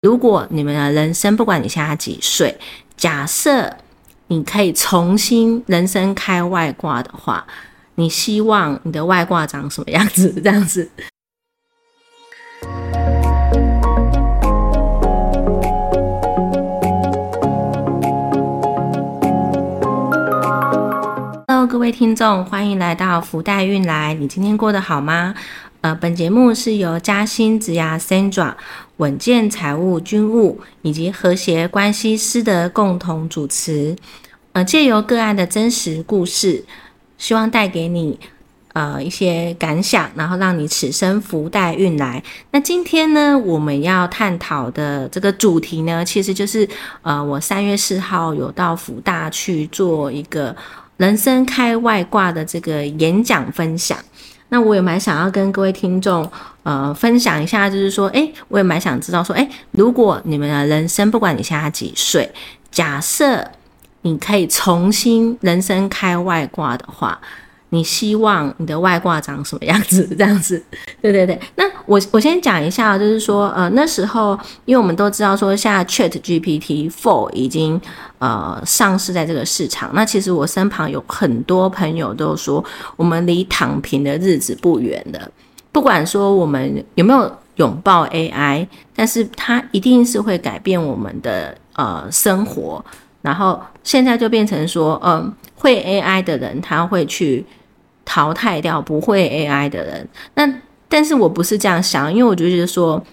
如果你们的人生，不管你现在几岁，假设你可以重新人生开外挂的话，你希望你的外挂长什么样子？这样子。各位听众，欢迎来到福袋运来。你今天过得好吗？呃，本节目是由嘉兴职涯 Sandra、稳健财务军务以及和谐关系师的共同主持。呃，借由个案的真实故事，希望带给你呃一些感想，然后让你此生福袋运来。那今天呢，我们要探讨的这个主题呢，其实就是呃，我三月四号有到福大去做一个人生开外挂的这个演讲分享。那我也蛮想要跟各位听众，呃，分享一下，就是说，诶，我也蛮想知道，说，诶，如果你们的人生，不管你现在几岁，假设你可以重新人生开外挂的话。你希望你的外挂长什么样子？这样子，对对对。那我我先讲一下，就是说，呃，那时候，因为我们都知道说，现在 Chat GPT Four 已经呃上市在这个市场。那其实我身旁有很多朋友都说，我们离躺平的日子不远了。不管说我们有没有拥抱 AI，但是它一定是会改变我们的呃生活。然后现在就变成说，嗯，会 AI 的人他会去。淘汰掉不会 AI 的人，那但是我不是这样想，因为我就觉得说，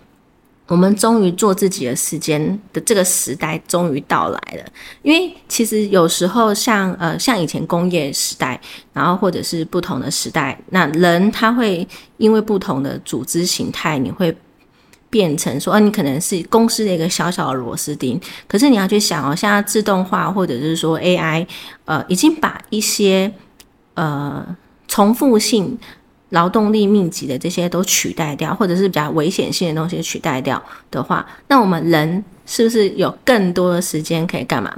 我们终于做自己的时间的这个时代终于到来了。因为其实有时候像呃像以前工业时代，然后或者是不同的时代，那人他会因为不同的组织形态，你会变成说，呃，你可能是公司的一个小小的螺丝钉。可是你要去想哦，像自动化或者是说 AI，呃，已经把一些呃。重复性劳动力密集的这些都取代掉，或者是比较危险性的东西取代掉的话，那我们人是不是有更多的时间可以干嘛？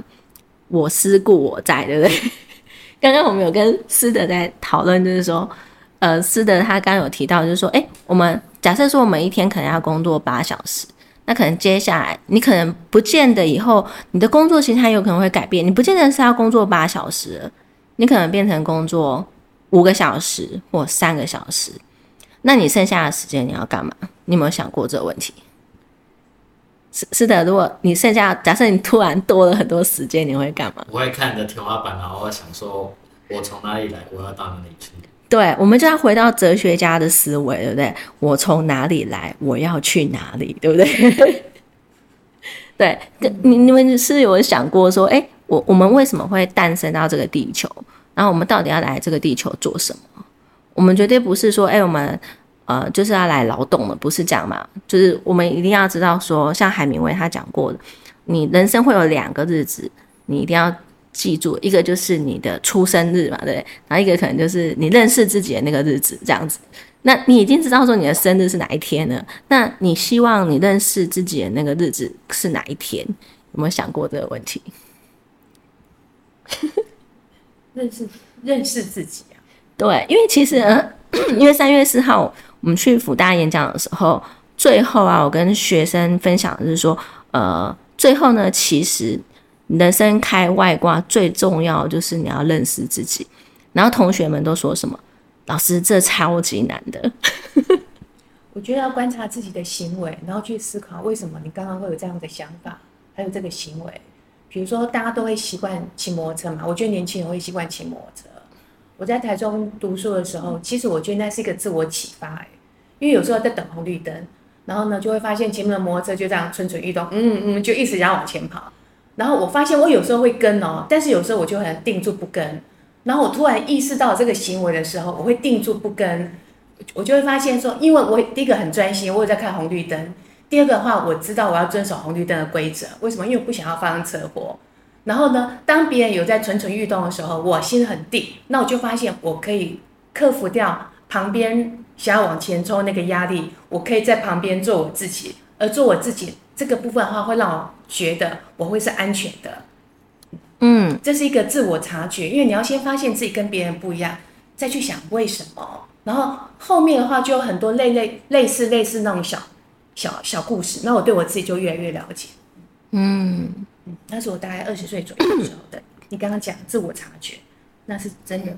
我思故我在，对不对？刚刚我们有跟思德在讨论，就是说，呃，思德他刚刚有提到，就是说，哎，我们假设说我们一天可能要工作八小时，那可能接下来你可能不见得以后你的工作形态有可能会改变，你不见得是要工作八小时，你可能变成工作。五个小时或三个小时，那你剩下的时间你要干嘛？你有没有想过这个问题？是是的，如果你剩下，假设你突然多了很多时间，你会干嘛？我会看着天花板，然后我想说，我从哪里来，我要到哪里去？对，我们就要回到哲学家的思维，对不对？我从哪里来，我要去哪里，对不对？对，你你们是有想过说，哎，我我们为什么会诞生到这个地球？然后我们到底要来这个地球做什么？我们绝对不是说，哎，我们呃就是要来劳动的，不是这样嘛？就是我们一定要知道说，像海明威他讲过的，你人生会有两个日子，你一定要记住，一个就是你的出生日嘛，对然后一个可能就是你认识自己的那个日子，这样子。那你已经知道说你的生日是哪一天了？那你希望你认识自己的那个日子是哪一天？有没有想过这个问题？认识认识自己啊，对，因为其实 因为三月四号我们去辅大演讲的时候，最后啊，我跟学生分享的是说，呃，最后呢，其实人生开外挂最重要就是你要认识自己。然后同学们都说什么？老师，这超级难的。我觉得要观察自己的行为，然后去思考为什么你刚刚会有这样的想法，还有这个行为。比如说，大家都会习惯骑摩托车嘛？我觉得年轻人会习惯骑摩托车。我在台中读书的时候，其实我觉得那是一个自我启发，因为有时候在等红绿灯，然后呢就会发现前面的摩托车就这样蠢蠢欲动，嗯嗯，就一直想往前跑。然后我发现我有时候会跟哦，但是有时候我就很定住不跟。然后我突然意识到这个行为的时候，我会定住不跟，我就会发现说，因为我第一个很专心，我有在看红绿灯。第二个的话，我知道我要遵守红绿灯的规则。为什么？因为我不想要发生车祸。然后呢，当别人有在蠢蠢欲动的时候，我心很定，那我就发现我可以克服掉旁边想要往前冲那个压力。我可以在旁边做我自己，而做我自己这个部分的话，会让我觉得我会是安全的。嗯，这是一个自我察觉，因为你要先发现自己跟别人不一样，再去想为什么。然后后面的话就有很多类类类似类似那种小。小小故事，那我对我自己就越来越了解。嗯，嗯，那是我大概二十岁左右的时候的。你刚刚讲自我察觉，那是真的。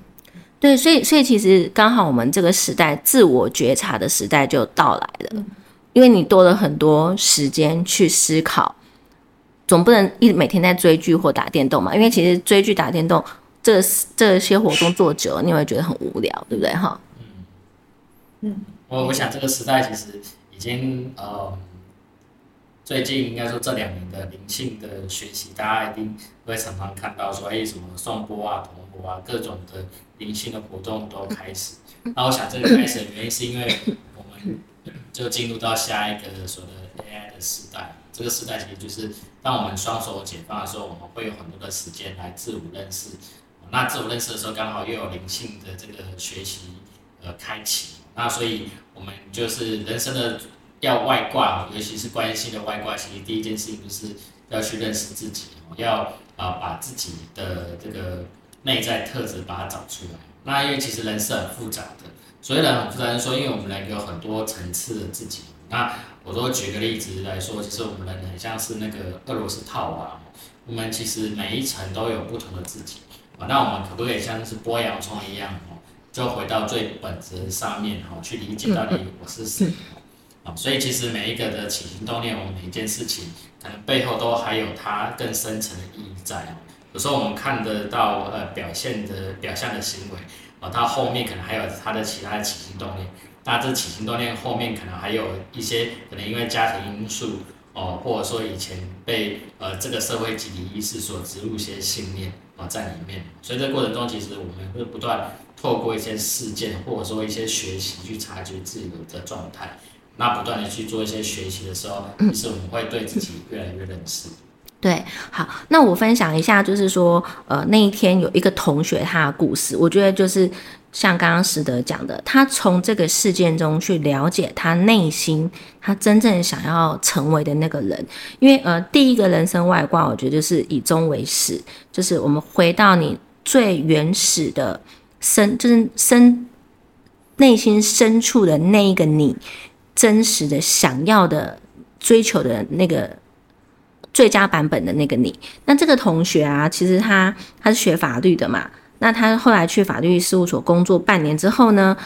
对，所以所以其实刚好我们这个时代自我觉察的时代就到来了，嗯因为你多了很多时间去思考，总不能一每天在追剧或打电动嘛，因为其实追剧打电动这这些活动做久了，你会觉得很无聊，对不对哈？嗯，我我想这个时代其实已经呃，最近应该说这两年的灵性的学习，大家一定会常常看到说，哎，什么颂钵啊、铜钵啊，各种的灵性的活动都开始。那我想这个开始的原因是因为我们就进入到下一个所谓的 AI 的时代。这个时代其实就是当我们双手解放的时候，我们会有很多的时间来自我认识。那自我认识的时候，刚好又有灵性的这个学习呃开启。那所以我们就是人生的要外挂，尤其是关系的外挂，其实第一件事情就是要去认识自己，要啊把自己的这个内在特质把它找出来。那因为其实人是很复杂的，所以呢很复杂，是说因为我们人有很多层次的自己。那我说举个例子来说，其实我们人很像是那个俄罗斯套娃，我们其实每一层都有不同的自己。啊，那我们可不可以像是剥洋葱一样哦，就回到最本质上面哈，去理解到底我是谁？啊，所以其实每一个的起心动念，我们每一件事情，可能背后都还有它更深层的意义在哦。有时候我们看得到呃表现的表象的行为，啊，它后面可能还有它的其他的起心动念。那这起心动念后面可能还有一些可能因为家庭因素哦，或者说以前被呃这个社会集体意识所植入一些信念啊在里面。所以这过程中，其实我们会不断透过一些事件或者说一些学习去察觉自己的状态。那不断的去做一些学习的时候，其实我们会对自己越来越认识。对，好，那我分享一下，就是说，呃，那一天有一个同学他的故事，我觉得就是像刚刚石德讲的，他从这个事件中去了解他内心他真正想要成为的那个人，因为呃，第一个人生外挂，我觉得就是以终为始，就是我们回到你最原始的深，就是深内心深处的那一个你，真实的想要的追求的那个。最佳版本的那个你，那这个同学啊，其实他他是学法律的嘛，那他后来去法律事务所工作半年之后呢，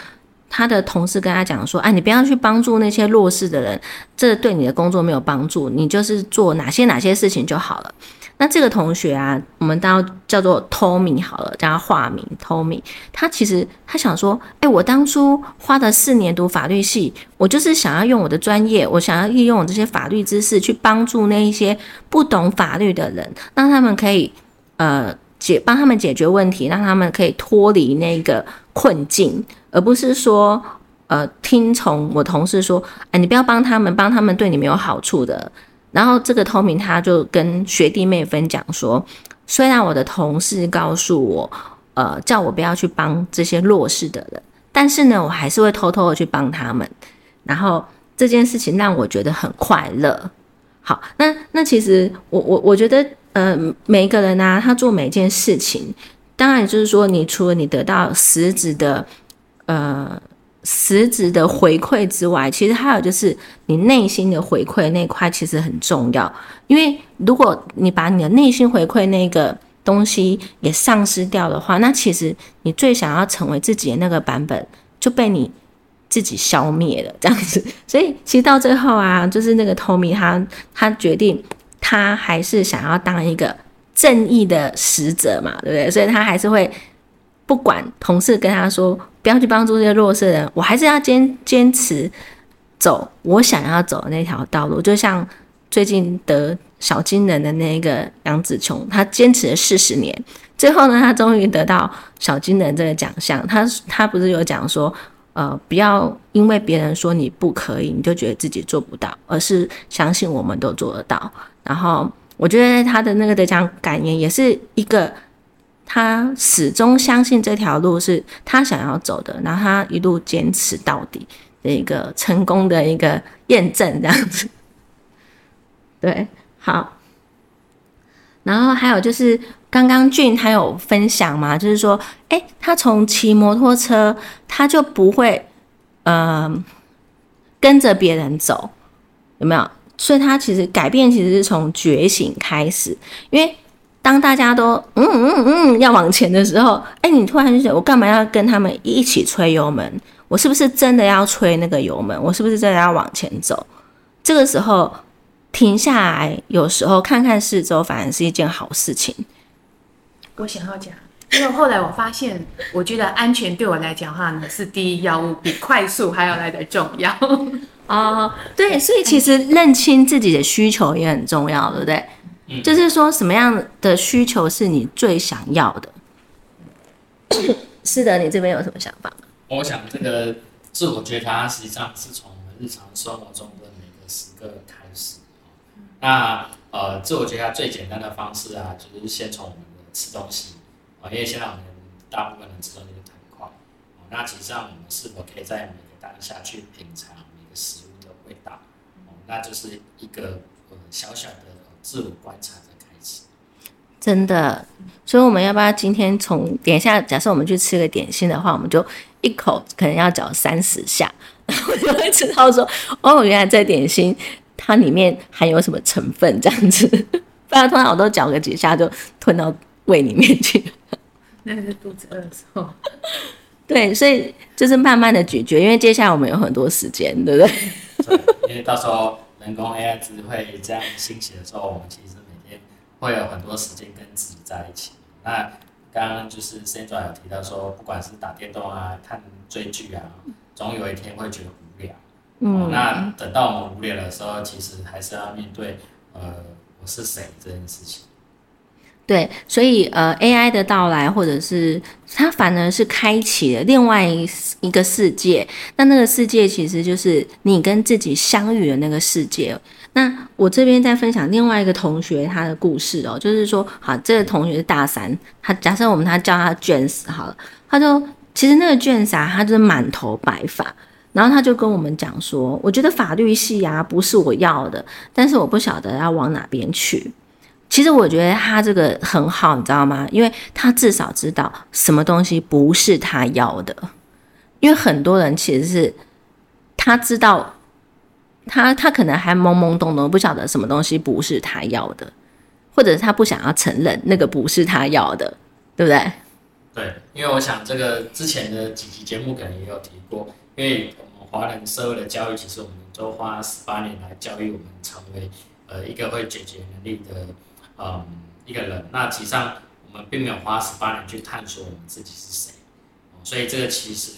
他的同事跟他讲说，哎，你不要去帮助那些弱势的人，这对你的工作没有帮助，你就是做哪些哪些事情就好了。那这个同学啊，我们当叫做 Tommy 好了，叫他化名 Tommy。他其实他想说，哎，我当初花了四年读法律系，我就是想要用我的专业，我想要利用我这些法律知识去帮助那一些不懂法律的人，让他们可以呃解帮他们解决问题，让他们可以脱离那个困境，而不是说呃听从我同事说，哎，你不要帮他们，帮他们对你没有好处的。然后这个透明他就跟学弟妹分享说，虽然我的同事告诉我，呃，叫我不要去帮这些弱势的人，但是呢，我还是会偷偷的去帮他们。然后这件事情让我觉得很快乐。好，那那其实我我我觉得，呃，每一个人啊，他做每件事情，当然就是说，你除了你得到实质的，呃。实质的回馈之外，其实还有就是你内心的回馈那块其实很重要。因为如果你把你的内心回馈那个东西也丧失掉的话，那其实你最想要成为自己的那个版本就被你自己消灭了。这样子，所以其实到最后啊，就是那个 Tommy 他他决定他还是想要当一个正义的使者嘛，对不对？所以他还是会不管同事跟他说。不要去帮助这些弱势人，我还是要坚坚持走我想要走的那条道路。就像最近得小金人的那个杨紫琼，她坚持了四十年，最后呢，她终于得到小金人这个奖项。她她不是有讲说，呃，不要因为别人说你不可以，你就觉得自己做不到，而是相信我们都做得到。然后我觉得她的那个得奖感言也是一个。他始终相信这条路是他想要走的，然后他一路坚持到底的一个成功的一个验证，这样子。对，好。然后还有就是刚刚俊他有分享嘛，就是说，哎，他从骑摩托车，他就不会，嗯，跟着别人走，有没有？所以他其实改变其实是从觉醒开始，因为当大家都嗯嗯嗯要往前的时候，哎，你突然就想，我干嘛要跟他们一起吹油门？我是不是真的要吹那个油门？我是不是真的要往前走？这个时候停下来，有时候看看四周，反而是一件好事情。我想要讲，因为后来我发现，我觉得安全对我来讲的话呢，是第一要务，比快速还要来的重要。哦，对，所以其实认清自己的需求也很重要，对不对？就是说什么样的需求是你最想要的？是的，你这边有什么想法？我想这个自我觉察实际上是从我们日常生活中的每个时刻开始。那呃，自我觉察最简单的方式啊，就是先从我们的吃东西啊，因为现在我们大部分人吃东西都很快。那其实上我们是否可以在每个当下去品尝每个食物的味道？哦，那就是一个呃小小的自我观察的开始。真的，所以我们要不要今天从点下？假设我们去吃个点心的话，我们就。一口可能要嚼三十下，我就会知道说，哦，原来这点心它里面含有什么成分这样子。不然通常我都嚼个几下就吞到胃里面去。那是肚子饿的时候。对，所以就是慢慢的咀嚼，因为接下来我们有很多时间，对不对？对，因为到时候人工 AI 智慧这样兴起的时候，我们其实每天会有很多时间跟自己在一起。那刚刚就是 Sandra 有提到说，不管是打电动啊、看追剧啊，总有一天会觉得无聊。嗯，那等到我们无聊的时候，其实还是要面对呃，我是谁这件事情。对，所以呃，AI 的到来，或者是它反而是开启了另外一个世界。那那个世界其实就是你跟自己相遇的那个世界。那我这边在分享另外一个同学他的故事哦，就是说，好，这个同学是大三，他假设我们他叫他卷死好了，他就其实那个卷啊，他就是满头白发，然后他就跟我们讲说，我觉得法律系啊不是我要的，但是我不晓得要往哪边去。其实我觉得他这个很好，你知道吗？因为他至少知道什么东西不是他要的，因为很多人其实是他知道。他他可能还懵懵懂懂，不晓得什么东西不是他要的，或者他不想要承认那个不是他要的，对不对？对，因为我想这个之前的几期节目可能也有提过，因为我们华人社会的教育，其实我们都花十八年来教育我们成为呃一个会解决能力的嗯一个人，那其实上我们并没有花十八年去探索我们自己是谁，所以这个其实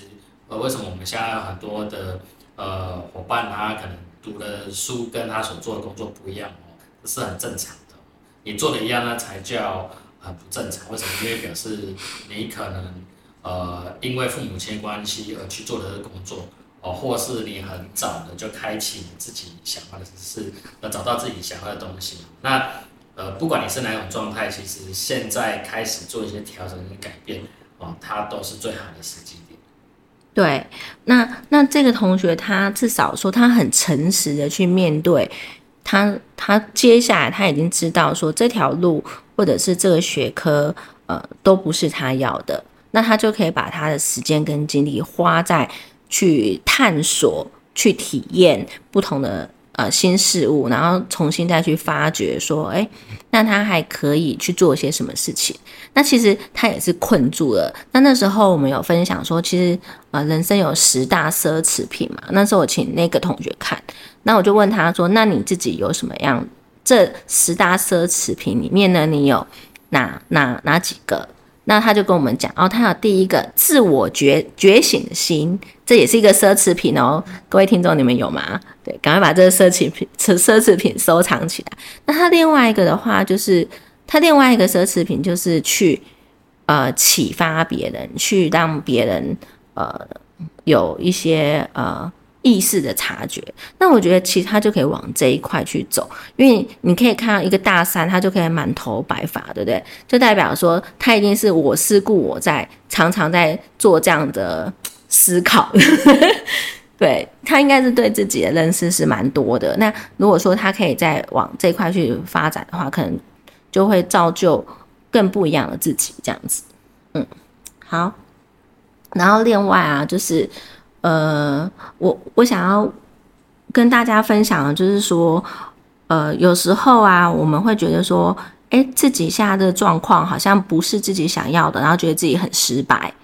呃为什么我们现在很多的呃伙伴他可能。读的书跟他所做的工作不一样哦，这是很正常的。你做的一样，那才叫很不正常。为什么？因为表示你可能呃，因为父母亲关系而去做的这工作哦，或是你很早的就开启你自己想要的事，呃，找到自己想要的东西。那呃，不管你是哪种状态，其实现在开始做一些调整跟改变哦，它都是最好的时机点。对，那那这个同学他至少说他很诚实的去面对他，他接下来他已经知道说这条路或者是这个学科呃都不是他要的，那他就可以把他的时间跟精力花在去探索、去体验不同的。呃，新事物，然后重新再去发掘，说，哎，那他还可以去做些什么事情？那其实他也是困住了。那那时候我们有分享说，其实呃，人生有十大奢侈品嘛。那时候我请那个同学看，那我就问他说，那你自己有什么样？这十大奢侈品里面呢，你有哪哪哪几个？那他就跟我们讲，哦，他有第一个自我觉觉醒的心，这也是一个奢侈品哦。各位听众，你们有吗？对，赶快把这个奢侈品、奢奢侈品收藏起来。那他另外一个的话，就是他另外一个奢侈品，就是去呃启发别人，去让别人呃有一些呃。意识的察觉，那我觉得其实他就可以往这一块去走，因为你可以看到一个大三，他就可以满头白发，对不对？就代表说他一定是我思故我在，常常在做这样的思考。对他应该是对自己的认识是蛮多的。那如果说他可以再往这块去发展的话，可能就会造就更不一样的自己，这样子。嗯，好。然后另外啊，就是。呃，我我想要跟大家分享的就是说，呃，有时候啊，我们会觉得说，哎，自己现在的状况好像不是自己想要的，然后觉得自己很失败，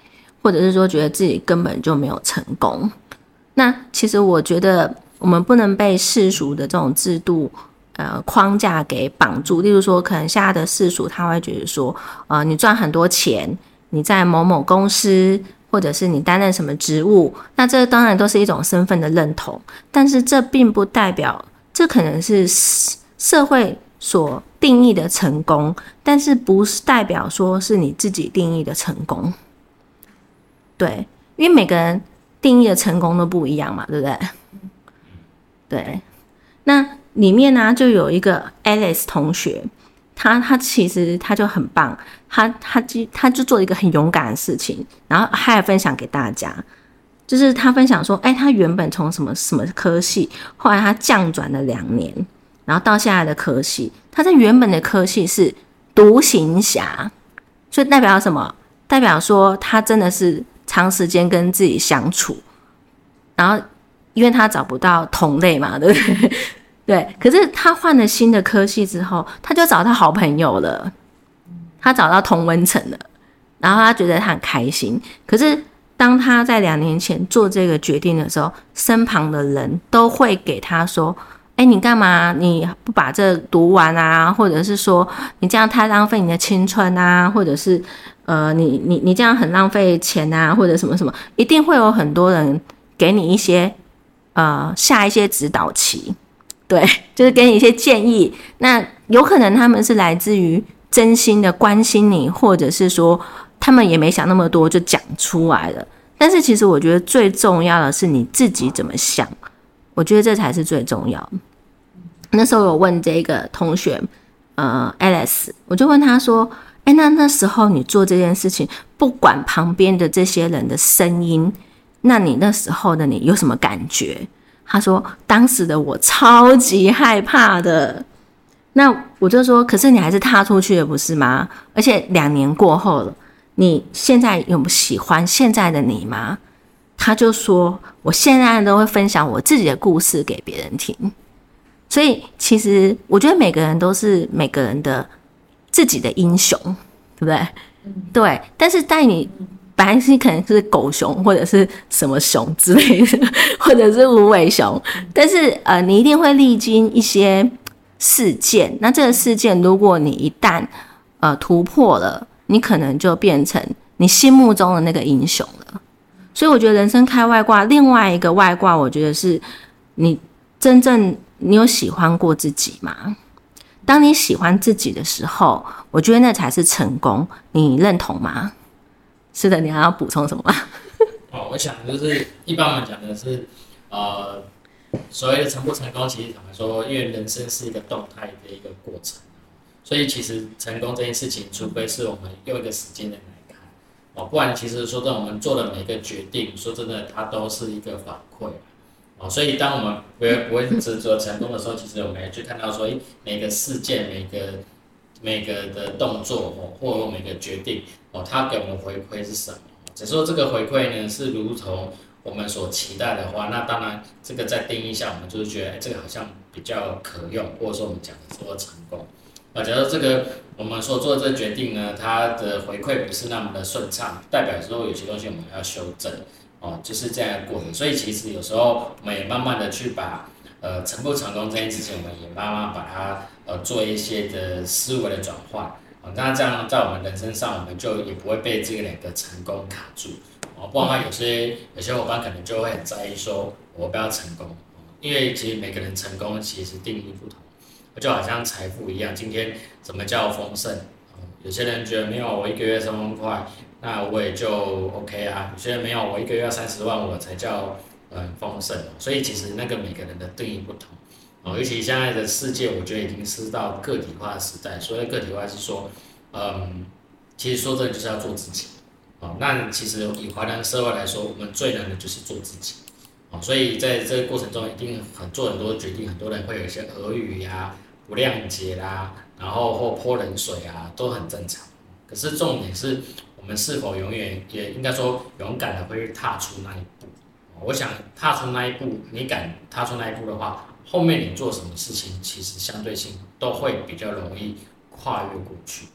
或者是说觉得自己根本就没有成功。那其实我觉得，我们不能被世俗的这种制度。呃，框架给绑住。例如说，可能现在的世俗他会觉得说，呃，你赚很多钱，你在某某公司，或者是你担任什么职务，那这当然都是一种身份的认同。但是这并不代表，这可能是社会所定义的成功，但是不是代表说是你自己定义的成功。对，因为每个人定义的成功都不一样嘛，对不对？对，那。里面呢，就有一个 Alice 同学，他他其实他就很棒，他他就他就做一个很勇敢的事情，然后还分享给大家，就是他分享说，哎，他原本从什么什么科系，后来他降转了两年，然后到现在的科系，他在原本的科系是独行侠，所以代表什么？代表说他真的是长时间跟自己相处，然后因为他找不到同类嘛，对不对？对，可是他换了新的科系之后，他就找到好朋友了，他找到同温层了，然后他觉得他很开心。可是当他在两年前做这个决定的时候，身旁的人都会给他说：“哎，你干嘛？你不把这读完啊？或者是说你这样太浪费你的青春啊？或者是呃，你你你这样很浪费钱啊？或者什么什么？一定会有很多人给你一些呃下一些指导棋。”对，就是给你一些建议。那有可能他们是来自于真心的关心你，或者是说他们也没想那么多就讲出来了。但是其实我觉得最重要的是你自己怎么想，我觉得这才是最重要。那时候我问这个同学，呃，Alice，我就问他说：“哎，那那时候你做这件事情，不管旁边的这些人的声音，那你那时候的你有什么感觉？”他说：“当时的我超级害怕的。”那我就说：“可是你还是踏出去了，不是吗？而且两年过后了，你现在有喜欢现在的你吗？”他就说：“我现在都会分享我自己的故事给别人听。”所以其实我觉得每个人都是每个人的自己的英雄，对不对？对。但是在你。本来是可能是狗熊或者是什么熊之类的，或者是无尾熊，但是呃，你一定会历经一些事件。那这个事件，如果你一旦呃突破了，你可能就变成你心目中的那个英雄了。所以我觉得人生开外挂，另外一个外挂，我觉得是你真正你有喜欢过自己吗？当你喜欢自己的时候，我觉得那才是成功。你认同吗？是的，你还要补充什么吗？哦，我想就是一般我们讲的是，呃，所谓的成不成功，其实坦白说，因为人生是一个动态的一个过程，所以其实成功这件事情，除非是我们用一个时间点来看，哦，不然其实说真的，我们做的每个决定，说真的，它都是一个反馈，哦，所以当我们不会不会执着成功的时候，其实我们也去看到说，诶，每个事件，每个。每个的动作哦，或每个决定哦，他给我们回馈是什么？只说这个回馈呢是如同我们所期待的话，那当然这个在定义下，我们就是觉得这个好像比较可用，或者说我们讲的说成功。啊，假如这个我们所做的这决定呢，它的回馈不是那么的顺畅，代表说有些东西我们要修正哦，就是这样过程。所以其实有时候我们也慢慢的去把。呃，成不成功这件事情，我们也慢慢把它呃做一些的思维的转换啊，那这样在我们人生上，我们就也不会被这个两个成功卡住哦。不然的话，有些有些伙伴可能就会很在意说，我不要成功，因为其实每个人成功其实定义不同，就好像财富一样，今天什么叫丰盛？有些人觉得没有我一个月三万块，那我也就 OK 啊。有些人没有我一个月要三十万，我才叫。很丰盛，所以其实那个每个人的定义不同哦。尤其现在的世界，我觉得已经是到个体化的时代。所谓个体化是说，嗯，其实说真就是要做自己哦。那其实以华人社会来说，我们最难的就是做自己哦。所以在这个过程中，一定很做很多决定，很多人会有一些耳语呀、不谅解啦，然后或泼冷水啊，都很正常。可是重点是我们是否永远也应该说勇敢的会踏出那一步。我想踏出那一步，你敢踏出那一步的话，后面你做什么事情，其实相对性都会比较容易跨越过去。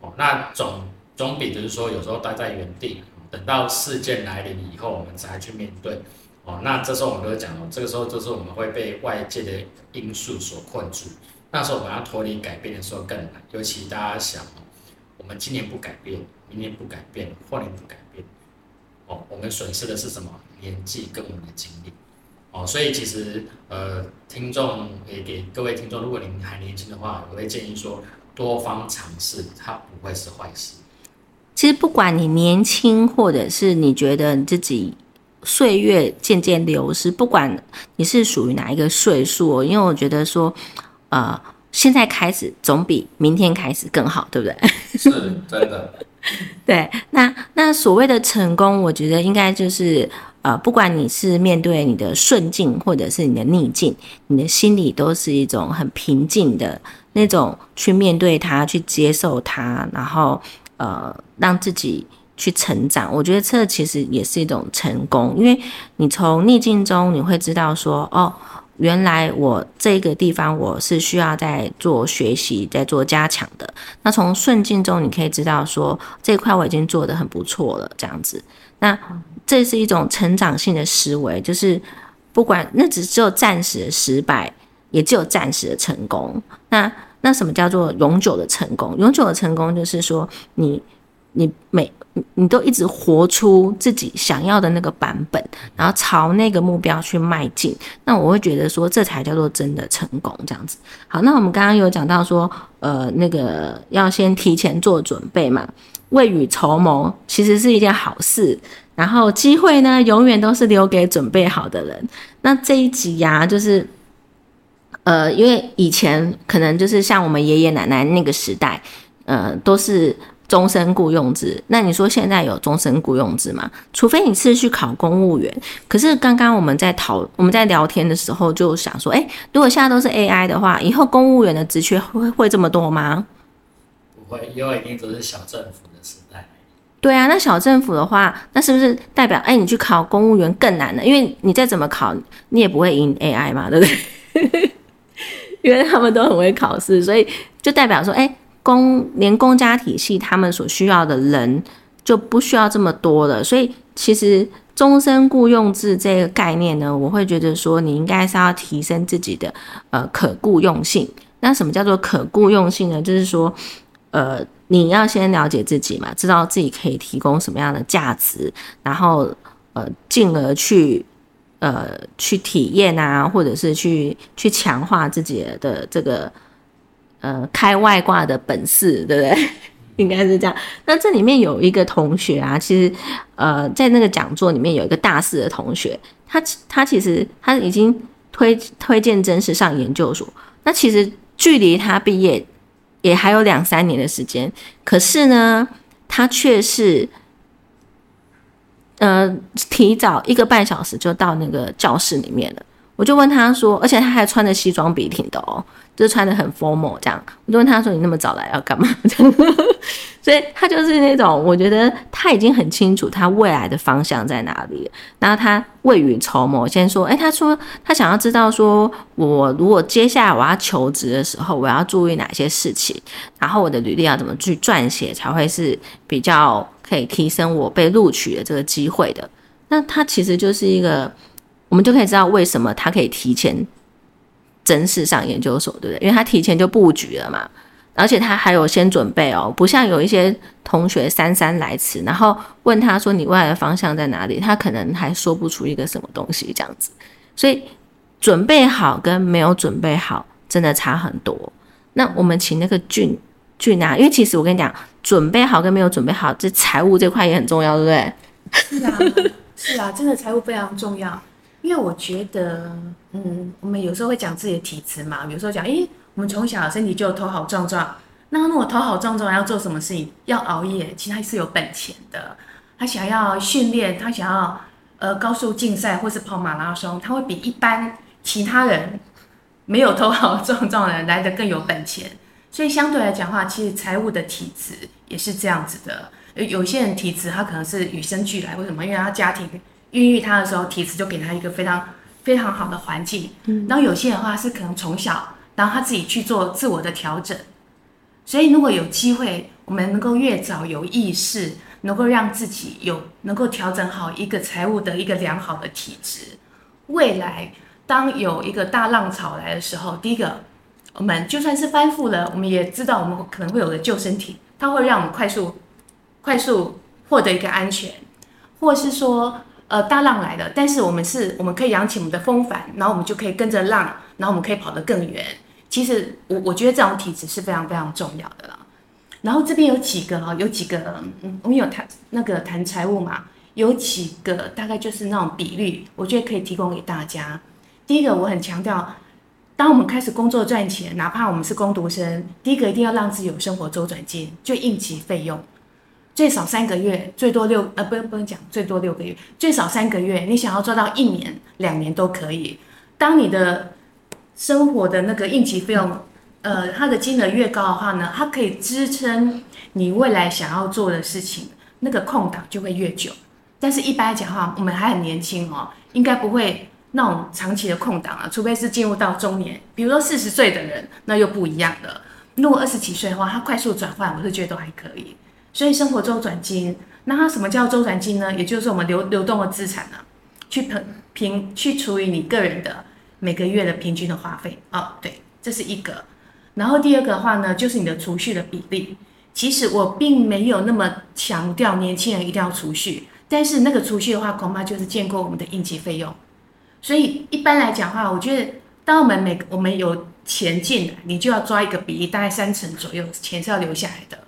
哦，那总总比就是说有时候待在原地，等到事件来临以后，我们才去面对。哦，那这时候我们都会讲哦，这个时候就是我们会被外界的因素所困住。那时候我们要脱离改变的时候更难，尤其大家想哦，我们今年不改变，明年不改变，后年不改变，哦，我们损失的是什么？年纪跟我们的经历。哦，所以其实呃，听众也给各位听众，如果您还年轻的话，我会建议说多方尝试，它不会是坏事。其实不管你年轻，或者是你觉得你自己岁月渐渐流失，不管你是属于哪一个岁数，因为我觉得说，呃，现在开始总比明天开始更好，对不对？是真的。对，那那所谓的成功，我觉得应该就是呃，不管你是面对你的顺境，或者是你的逆境，你的心里都是一种很平静的那种去面对它，去接受它，然后呃，让自己去成长。我觉得这其实也是一种成功，因为你从逆境中你会知道说，哦。原来我这个地方我是需要在做学习，在做加强的。那从顺境中你可以知道说这块我已经做得很不错了，这样子。那这是一种成长性的思维，就是不管那只只有暂时的失败，也只有暂时的成功。那那什么叫做永久的成功？永久的成功就是说你。你每你都一直活出自己想要的那个版本，然后朝那个目标去迈进，那我会觉得说这才叫做真的成功这样子。好，那我们刚刚有讲到说，呃，那个要先提前做准备嘛，未雨绸缪其实是一件好事。然后机会呢，永远都是留给准备好的人。那这一集呀，就是呃，因为以前可能就是像我们爷爷奶奶那个时代，呃，都是。终身雇佣制，那你说现在有终身雇佣制吗？除非你是去考公务员。可是刚刚我们在讨我们在聊天的时候就想说，哎，如果现在都是 AI 的话，以后公务员的职缺会会这么多吗？不会，因为一定都是小政府。对啊，那小政府的话，那是不是代表哎，你去考公务员更难了？因为你再怎么考，你也不会赢 AI 嘛，对不对？因为他们都很会考试，所以就代表说，哎。公连公家体系，他们所需要的人就不需要这么多了，所以其实终身雇佣制这个概念呢，我会觉得说，你应该是要提升自己的呃可雇佣性。那什么叫做可雇佣性呢？就是说，呃，你要先了解自己嘛，知道自己可以提供什么样的价值，然后呃，进而去呃去体验啊，或者是去去强化自己的这个。呃，开外挂的本事，对不对？应该是这样。那这里面有一个同学啊，其实呃，在那个讲座里面有一个大四的同学，他他其实他已经推推荐真实上研究所。那其实距离他毕业也还有两三年的时间，可是呢，他却是呃提早一个半小时就到那个教室里面了。我就问他说，而且他还穿着西装笔挺的哦。就是穿的很 formal 这样，我就问他说：“你那么早来要干嘛？” 这样所以他就是那种，我觉得他已经很清楚他未来的方向在哪里。然后他未雨绸缪，先说：“哎，他说他想要知道，说我如果接下来我要求职的时候，我要注意哪些事情，然后我的履历要怎么去撰写，才会是比较可以提升我被录取的这个机会的。”那他其实就是一个，我们就可以知道为什么他可以提前。真实上研究所，对不对？因为他提前就布局了嘛，而且他还有先准备哦，不像有一些同学姗姗来迟，然后问他说你未来的方向在哪里，他可能还说不出一个什么东西这样子。所以准备好跟没有准备好真的差很多。那我们请那个俊俊啊，因为其实我跟你讲，准备好跟没有准备好，这财务这块也很重要，对不对？是啊，是啊，真的财务非常重要。因为我觉得，嗯，我们有时候会讲自己的体质嘛，有时候讲，诶，我们从小身体就头好壮壮，那如果头好壮壮要做什么事情？要熬夜，其实他是有本钱的。他想要训练，他想要呃高速竞赛或是跑马拉松，他会比一般其他人没有头好壮壮的人来的更有本钱。所以相对来讲话，其实财务的体质也是这样子的。有些人体质他可能是与生俱来，为什么？因为他家庭。孕育他的时候，体质就给他一个非常非常好的环境。嗯然后有些人的话是可能从小，然后他自己去做自我的调整。所以如果有机会，我们能够越早有意识，能够让自己有能够调整好一个财务的一个良好的体质，未来当有一个大浪潮来的时候，第一个，我们就算是翻覆了，我们也知道我们可能会有个救生艇，它会让我们快速快速获得一个安全，或是说。呃，大浪来了，但是我们是，我们可以扬起我们的风帆，然后我们就可以跟着浪，然后我们可以跑得更远。其实我我觉得这种体质是非常非常重要的啦。然后这边有几个哈，有几个，嗯，我们有谈那个谈财务嘛，有几个大概就是那种比率，我觉得可以提供给大家。第一个，我很强调，当我们开始工作赚钱，哪怕我们是工读生，第一个一定要让自己有生活周转金，就应急费用。最少三个月，最多六呃，不用不用讲最多六个月，最少三个月。你想要做到一年、两年都可以。当你的生活的那个应急费用，呃，它的金额越高的话呢，它可以支撑你未来想要做的事情，那个空档就会越久。但是，一般来讲的话，我们还很年轻哦，应该不会那种长期的空档啊，除非是进入到中年，比如说四十岁的人，那又不一样了。如果二十几岁的话，他快速转换，我是觉得都还可以。所以生活周转金，那它什么叫周转金呢？也就是我们流流动的资产呢、去平平去除以你个人的每个月的平均的花费。哦，对，这是一个。然后第二个的话呢，就是你的储蓄的比例。其实我并没有那么强调年轻人一定要储蓄，但是那个储蓄的话，恐怕就是建构我们的应急费用。所以一般来讲的话，我觉得当我们每我们有钱进来，你就要抓一个比例，大概三成左右，钱是要留下来的。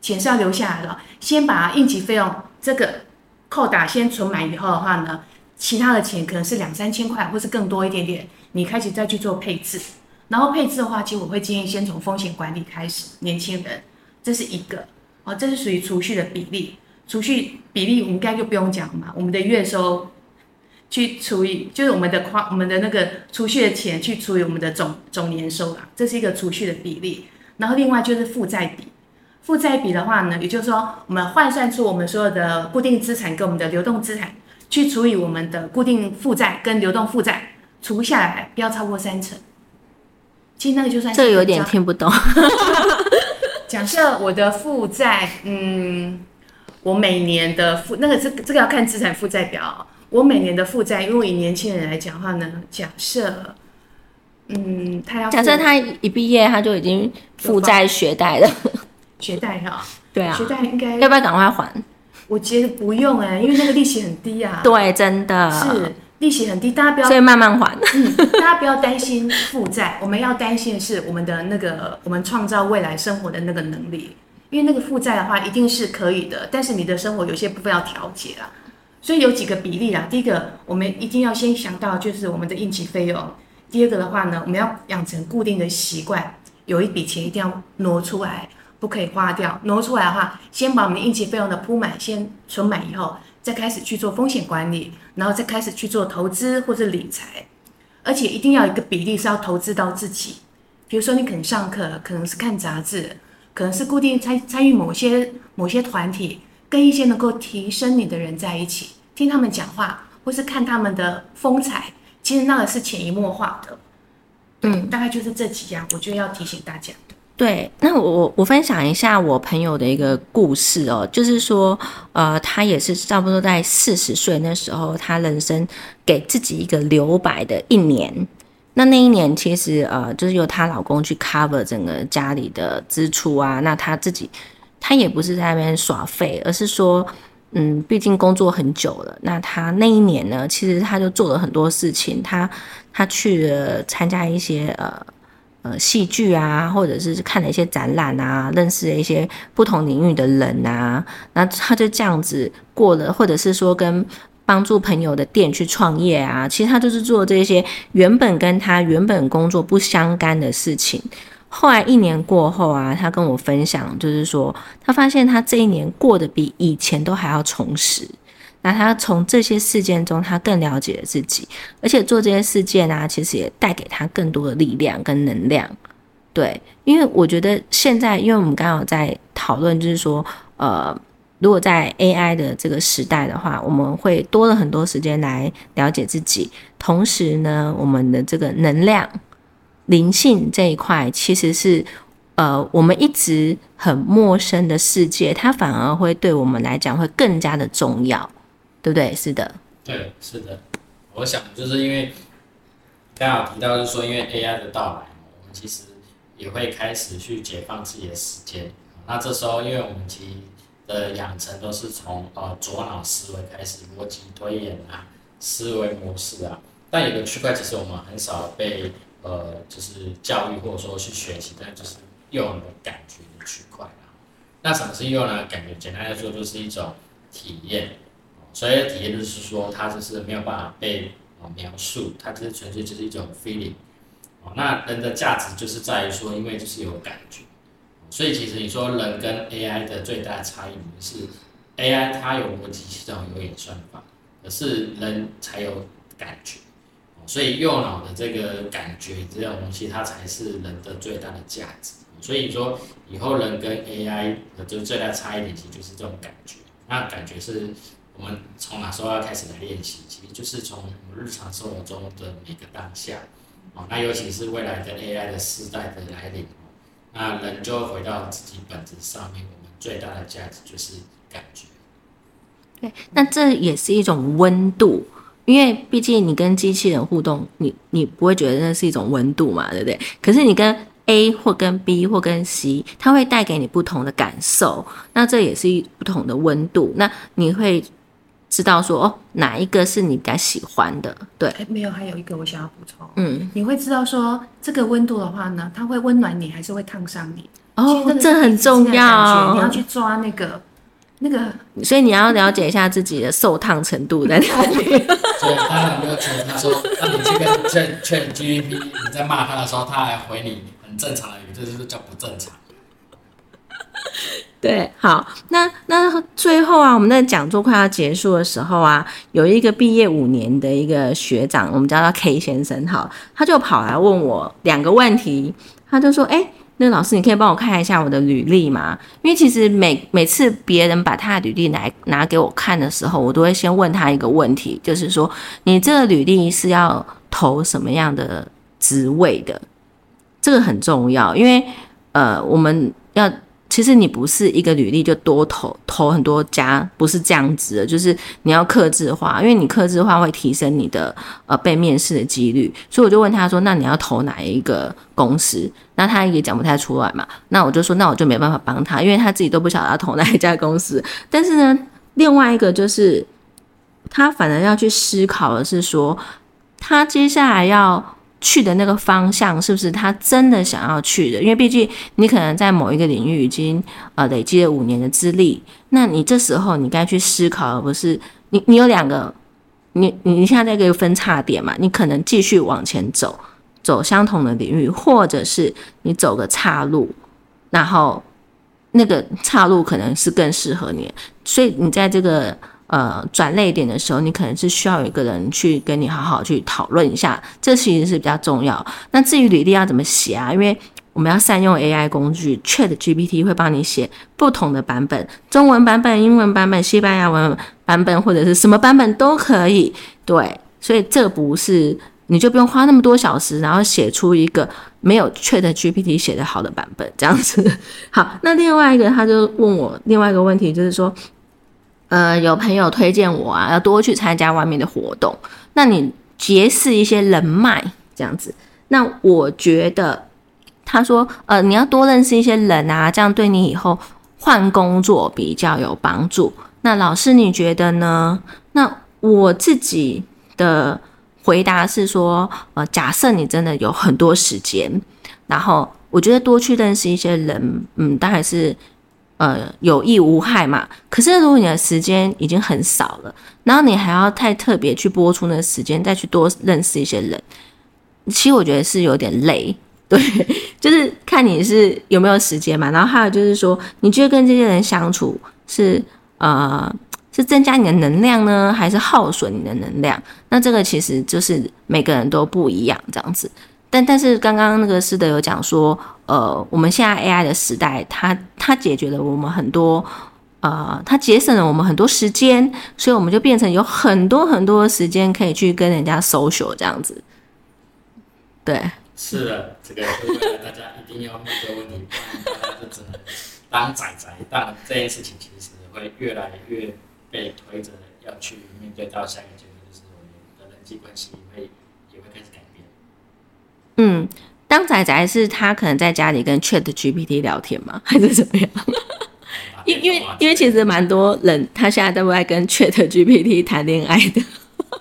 钱是要留下来的，先把应急费用这个扣打先存满以后的话呢，其他的钱可能是两三千块，或是更多一点点，你开始再去做配置。然后配置的话，其实我会建议先从风险管理开始，年轻人，这是一个哦，这是属于储蓄的比例。储蓄比例我们应该就不用讲了嘛，我们的月收去除以，就是我们的花我们的那个储蓄的钱去除以我们的总总年收啦，这是一个储蓄的比例。然后另外就是负债比。负债比的话呢，也就是说，我们换算出我们所有的固定资产跟我们的流动资产，去除以我们的固定负债跟流动负债，除下来不要超过三成。其实那个就算是这个有点听不懂。假设我的负债，嗯，我每年的负那个这这个要看资产负债表。我每年的负债，因为以年轻人来讲的话呢，假设，嗯，他要付假设他一毕业他就已经负债学贷了，学贷哈，对啊学，贷应该要不要赶快还？我觉得不用哎、因为那个利息很低啊。对，真的是利息很低，大家不要所以慢慢还。嗯，大家不要担心负债，我们要担心的是我们的那个我们创造未来生活的那个能力。因为那个负债的话一定是可以的，但是你的生活有些部分要调节啊。所以有几个比例啦，第一个我们一定要先想到就是我们的应急费用，第二个的话呢，我们要养成固定的习惯，有一笔钱一定要挪出来，不可以花掉。挪出来的话，先把我们的应急费用的铺满，先存满以后，再开始去做风险管理，然后再开始去做投资或者理财。而且一定要一个比例是要投资到自己，比如说你可能上课，可能是看杂志，可能是固定参参与某些某些团体，跟一些能够提升你的人在一起，听他们讲话，或是看他们的风采，其实那个是潜移默化的。嗯，大概就是这几样，我就要提醒大家。对，那我我分享一下我朋友的一个故事哦，就是说，呃，他也是差不多在四十岁那时候，他人生给自己一个留白的一年。那那一年其实呃，就是由她老公去 cover 整个家里的支出啊，那她自己她也不是在那边耍废，而是说，嗯，毕竟工作很久了，那她那一年呢，其实她就做了很多事情，她她去了参加一些呃。呃，戏剧啊，或者是看了一些展览啊，认识了一些不同领域的人啊，那他就这样子过了，或者是说跟帮助朋友的店去创业啊，其实他就是做这些原本跟他原本工作不相干的事情。后来一年过后啊，他跟我分享，就是说他发现他这一年过得比以前都还要充实。那他从这些事件中，他更了解了自己，而且做这些事件啊，其实也带给他更多的力量跟能量。对，因为我觉得现在，因为我们刚好在讨论，就是说，呃，如果在 AI 的这个时代的话，我们会多了很多时间来了解自己，同时呢，我们的这个能量、灵性这一块，其实是呃我们一直很陌生的世界，它反而会对我们来讲会更加的重要，对不对？是的，对，是的。我想就是因为刚好提到，就是说因为 AI 的到来，我们其实也会开始去解放自己的时间。那这时候，因为我们其实的养成都是从呃左脑思维开始，逻辑推演啊，思维模式啊。但有个区块，其实我们很少被呃就是教育或者说去学习，但就是右脑的感觉的区块啊。那什么是右脑的感觉？简单来说，就是一种体验。所以体验就是说，它就是没有办法被啊描述，它就是纯粹就是一种 feeling。那人的价值就是在于说，因为就是有感觉。所以其实你说人跟 AI 的最大差异是，AI 它有逻辑系统、有演算法，可是人才有感觉。所以右脑的这个感觉这种东西，它才是人的最大的价值。所以说以后人跟 AI 的就最大差异点，其实就是这种感觉。那感觉是。我们从哪时候要开始来练习？其实就是从我们日常生活中的每个当下，哦，那尤其是未来的 AI 的时代的来临哦，那人就回到自己本质上面。我们最大的价值就是感觉。对，那这也是一种温度，因为毕竟你跟机器人互动，你你不会觉得那是一种温度嘛，对不对？可是你跟 A 或跟 B 或跟 C，它会带给你不同的感受，那这也是一不同的温度。那你会。知道说哦，哪一个是你比较喜欢的？对，没有，还有一个我想要补充。嗯，你会知道说这个温度的话呢，它会温暖你，还是会烫伤你？哦，这很重要。你要去抓那个那个，所以你要了解一下自己的受烫程度在哪里。所以他有没有觉得他说，那你去跟劝劝 G P，你在骂他的时候，他还回你很正常的语，这就是叫不正常。对，好，那那最后啊，我们的讲座快要结束的时候啊，有一个毕业五年的一个学长，我们叫他 K 先生，好，他就跑来问我两个问题，他就说，哎，那老师，你可以帮我看一下我的履历吗？因为其实每每次别人把他的履历来拿给我看的时候，我都会先问他一个问题，就是说，你这个履历是要投什么样的职位的？这个很重要，因为呃，我们要。其实你不是一个履历就多投投很多家，不是这样子的，就是你要克制化，因为你克制化会提升你的呃被面试的几率。所以我就问他说：“那你要投哪一个公司？”那他也讲不太出来嘛。那我就说：“那我就没办法帮他，因为他自己都不晓得要投哪一家公司。”但是呢，另外一个就是他反而要去思考的是说，他接下来要。去的那个方向是不是他真的想要去的？因为毕竟你可能在某一个领域已经呃累积了五年的资历，那你这时候你该去思考，而不是你你有两个，你你现在在一个分叉点嘛？你可能继续往前走，走相同的领域，或者是你走个岔路，然后那个岔路可能是更适合你，所以你在这个。呃，转类点的时候，你可能是需要有一个人去跟你好好去讨论一下，这其实是比较重要。那至于履历要怎么写啊？因为我们要善用 AI 工具，Chat GPT 会帮你写不同的版本，中文版本、英文版本、西班牙文版本或者是什么版本都可以。对，所以这不是你就不用花那么多小时，然后写出一个没有 Chat GPT 写的好的版本这样子。好，那另外一个他就问我另外一个问题，就是说。呃，有朋友推荐我啊，要多去参加外面的活动。那你结识一些人脉这样子。那我觉得，他说，呃，你要多认识一些人啊，这样对你以后换工作比较有帮助。那老师你觉得呢？那我自己的回答是说，呃，假设你真的有很多时间，然后我觉得多去认识一些人，嗯，当然是。呃，有益无害嘛？可是如果你的时间已经很少了，然后你还要太特别去播出那个时间，再去多认识一些人，其实我觉得是有点累。对，就是看你是有没有时间嘛。然后还有就是说，你觉得跟这些人相处是呃是增加你的能量呢，还是耗损你的能量？那这个其实就是每个人都不一样这样子。但但是刚刚那个师德有讲说，呃，我们现在 AI 的时代，它它解决了我们很多呃，它节省了我们很多时间，所以我们就变成有很多很多的时间可以去跟人家 social 这样子。对，是的，这个大家一定要面对问题，不然大家就只能当仔仔。但这件事情其实会越来越被推着要去面对到下一个阶段，就是我们的人际关系会。嗯，当仔仔是他可能在家里跟 Chat GPT 聊天吗？还是怎么样？因因为因为其实蛮多人他现在都在跟 Chat GPT 谈恋爱的。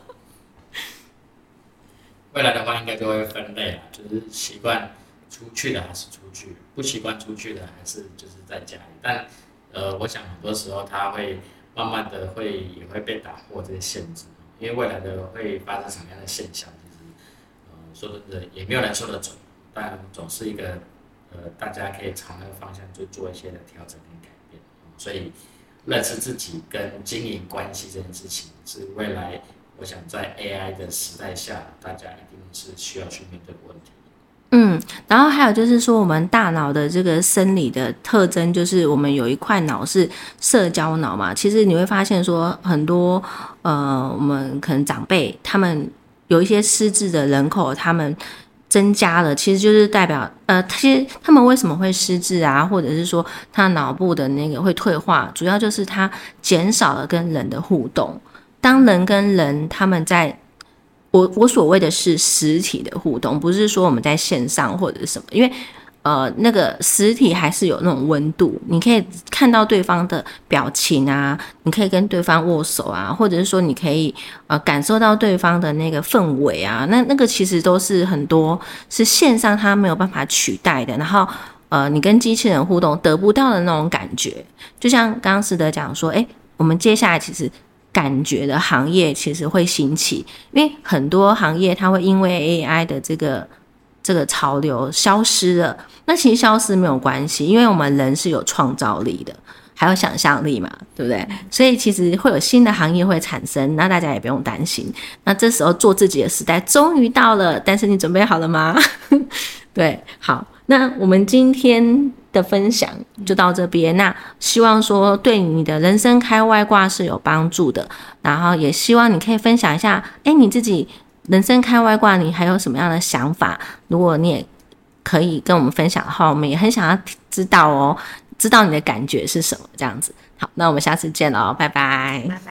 未来的话，应该就会分类了，就是习惯出去的还是出去，不习惯出去的还是就是在家里。但呃，我想很多时候他会慢慢的会也会被打破这些限制，因为未来的会发生什么样的现象，说真的也没有人说得准，但总是一个呃大家可以朝那个方向去做一些的调整跟改变。所以认识自己跟经营关系这件事情是未来。我想在 AI 的时代下，大家一定是需要去面对的问题。嗯，然后还有就是说，我们大脑的这个生理的特征，就是我们有一块脑是社交脑嘛。其实你会发现说，很多呃，我们可能长辈他们有一些失智的人口，他们增加了，其实就是代表呃，其实他们为什么会失智啊，或者是说他脑部的那个会退化，主要就是他减少了跟人的互动。当人跟人他们在，我我所谓的是实体的互动，不是说我们在线上或者什么，因为呃那个实体还是有那种温度，你可以看到对方的表情啊，你可以跟对方握手啊，或者是说你可以呃感受到对方的那个氛围啊，那那个其实都是很多是线上它没有办法取代的。然后呃你跟机器人互动得不到的那种感觉，就像刚刚思德讲说，哎，我们接下来其实。感觉的行业其实会兴起，因为很多行业它会因为 AI 的这个这个潮流消失了。那其实消失没有关系，因为我们人是有创造力的，还有想象力嘛，对不对？所以其实会有新的行业会产生，那大家也不用担心。那这时候做自己的时代终于到了，但是你准备好了吗？对，好，那我们今天。的分享就到这边，那希望说对你的人生开外挂是有帮助的，然后也希望你可以分享一下，哎，你自己人生开外挂，你还有什么样的想法？如果你也可以跟我们分享的话，我们也很想要知道哦，知道你的感觉是什么？这样子，好，那我们下次见喽，拜拜。